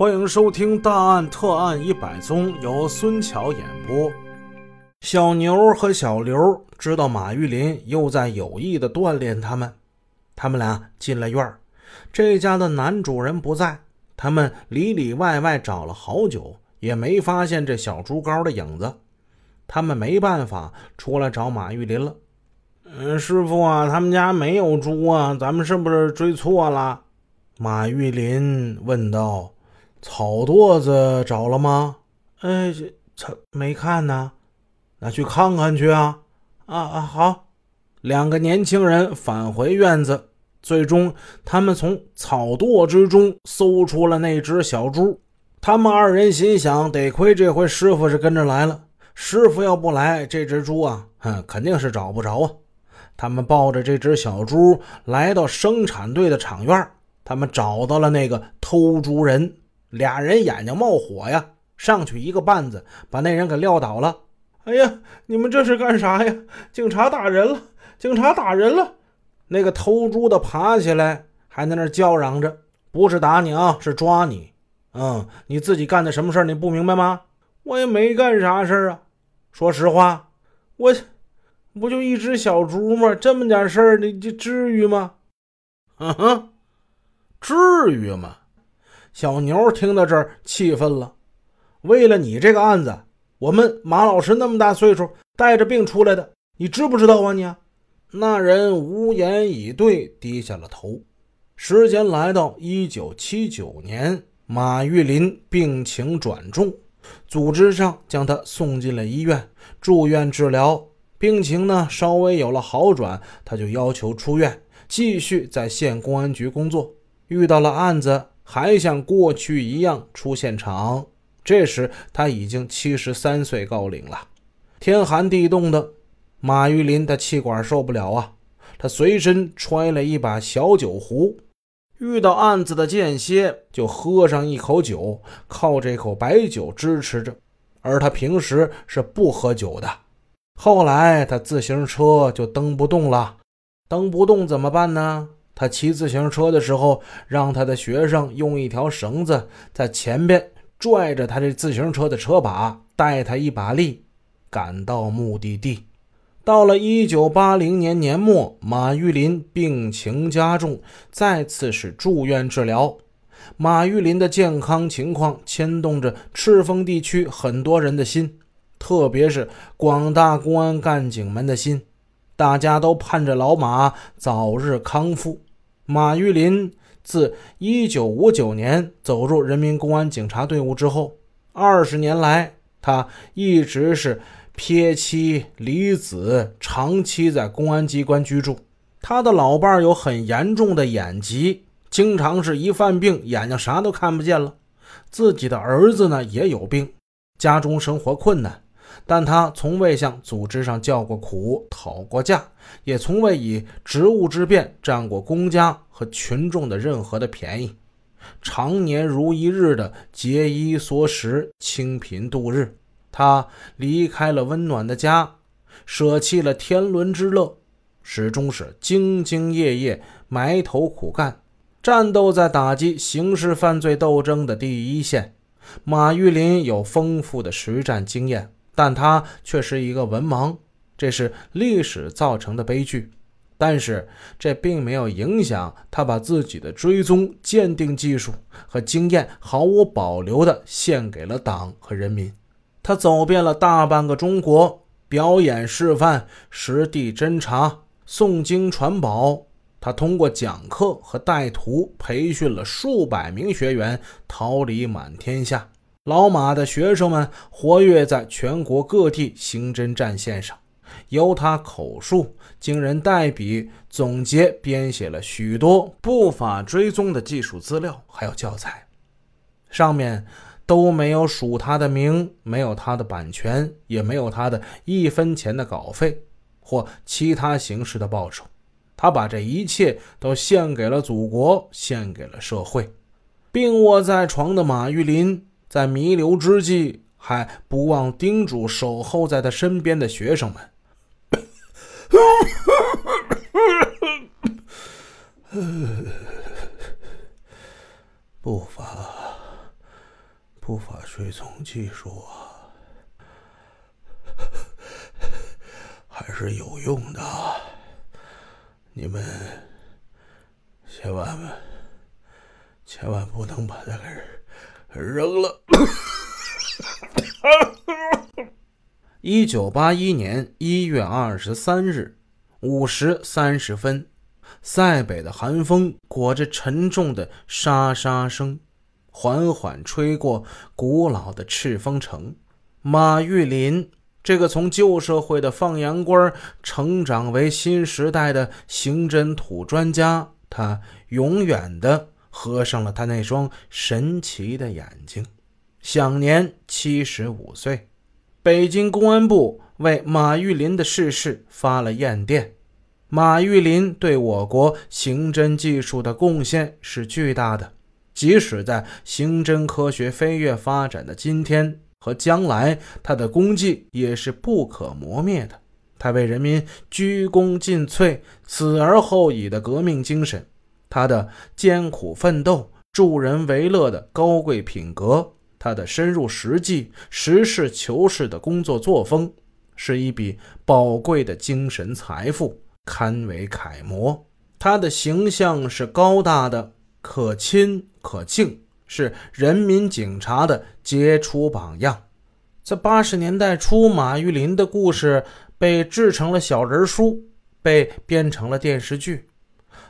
欢迎收听《大案特案一百宗》，由孙桥演播。小牛和小刘知道马玉林又在有意的锻炼他们，他们俩进了院这家的男主人不在，他们里里外外找了好久，也没发现这小猪羔的影子。他们没办法出来找马玉林了。嗯，师傅啊，他们家没有猪啊，咱们是不是追错了？马玉林问道：“草垛子找了吗？”“哎，这没看呢。”“那去看看去啊！”“啊啊，好。”两个年轻人返回院子，最终他们从草垛之中搜出了那只小猪。他们二人心想：得亏这回师傅是跟着来了，师傅要不来，这只猪啊，哼，肯定是找不着啊。他们抱着这只小猪来到生产队的场院。他们找到了那个偷猪人，俩人眼睛冒火呀，上去一个绊子，把那人给撂倒了。哎呀，你们这是干啥呀？警察打人了！警察打人了！那个偷猪的爬起来，还在那叫嚷着：“不是打你啊，是抓你。嗯，你自己干的什么事你不明白吗？我也没干啥事啊。说实话，我不就一只小猪吗？这么点事儿，你这至于吗？嗯哼。”至于吗？小牛听到这儿气愤了。为了你这个案子，我们马老师那么大岁数，带着病出来的，你知不知道啊？你那人无言以对，低下了头。时间来到一九七九年，马玉林病情转重，组织上将他送进了医院住院治疗。病情呢稍微有了好转，他就要求出院，继续在县公安局工作。遇到了案子，还像过去一样出现场。这时他已经七十三岁高龄了。天寒地冻的，马玉林的气管受不了啊！他随身揣了一把小酒壶，遇到案子的间歇就喝上一口酒，靠这口白酒支持着。而他平时是不喝酒的。后来他自行车就蹬不动了，蹬不动怎么办呢？他骑自行车的时候，让他的学生用一条绳子在前边拽着他这自行车的车把，带他一把力，赶到目的地。到了一九八零年年末，马玉林病情加重，再次是住院治疗。马玉林的健康情况牵动着赤峰地区很多人的心，特别是广大公安干警们的心，大家都盼着老马早日康复。马玉林自1959年走入人民公安警察队伍之后，二十年来，他一直是撇妻离子，长期在公安机关居住。他的老伴有很严重的眼疾，经常是一犯病，眼睛啥都看不见了。自己的儿子呢也有病，家中生活困难。但他从未向组织上叫过苦、讨过价，也从未以职务之便占过公家和群众的任何的便宜，常年如一日的节衣缩食、清贫度日。他离开了温暖的家，舍弃了天伦之乐，始终是兢兢业业、埋头苦干，战斗在打击刑事犯罪斗争的第一线。马玉林有丰富的实战经验。但他却是一个文盲，这是历史造成的悲剧。但是这并没有影响他把自己的追踪鉴定技术和经验毫无保留地献给了党和人民。他走遍了大半个中国，表演示范、实地侦查、诵经传宝。他通过讲课和带徒培训了数百名学员，桃李满天下。老马的学生们活跃在全国各地刑侦战线上，由他口述，经人代笔总结编写了许多不法追踪的技术资料，还有教材，上面都没有署他的名，没有他的版权，也没有他的一分钱的稿费或其他形式的报酬。他把这一切都献给了祖国，献给了社会。病卧在床的马玉林。在弥留之际，还不忘叮嘱守候在他身边的学生们：“ 不法突发水从技术啊，还是有用的。你们千万千万不能把它给扔了。一九八一年一月二十三日五时三十分，塞北的寒风裹着沉重的沙沙声。缓缓吹过古老的赤峰城，马玉林这个从旧社会的放羊官成长为新时代的刑侦土专家，他永远的合上了他那双神奇的眼睛，享年七十五岁。北京公安部为马玉林的逝世发了唁电。马玉林对我国刑侦技术的贡献是巨大的。即使在刑侦科学飞跃发展的今天和将来，他的功绩也是不可磨灭的。他为人民鞠躬尽瘁、死而后已的革命精神，他的艰苦奋斗、助人为乐的高贵品格，他的深入实际、实事求是的工作作风，是一笔宝贵的精神财富，堪为楷模。他的形象是高大的。可亲可敬，是人民警察的杰出榜样。在八十年代初，马玉林的故事被制成了小人书，被编成了电视剧。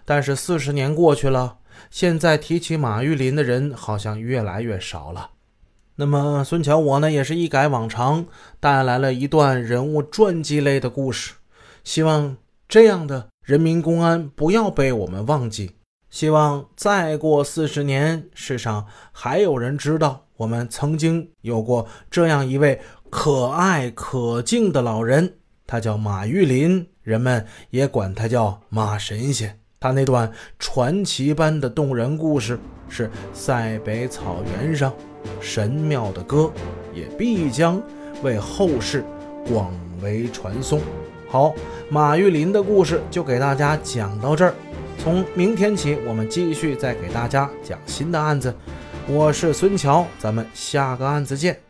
但是四十年过去了，现在提起马玉林的人好像越来越少了。那么孙桥我呢，也是一改往常，带来了一段人物传记类的故事，希望这样的人民公安不要被我们忘记。希望再过四十年，世上还有人知道我们曾经有过这样一位可爱可敬的老人，他叫马玉林，人们也管他叫马神仙。他那段传奇般的动人故事，是塞北草原上神庙的歌，也必将为后世广为传颂。好，马玉林的故事就给大家讲到这儿。从明天起，我们继续再给大家讲新的案子。我是孙桥，咱们下个案子见。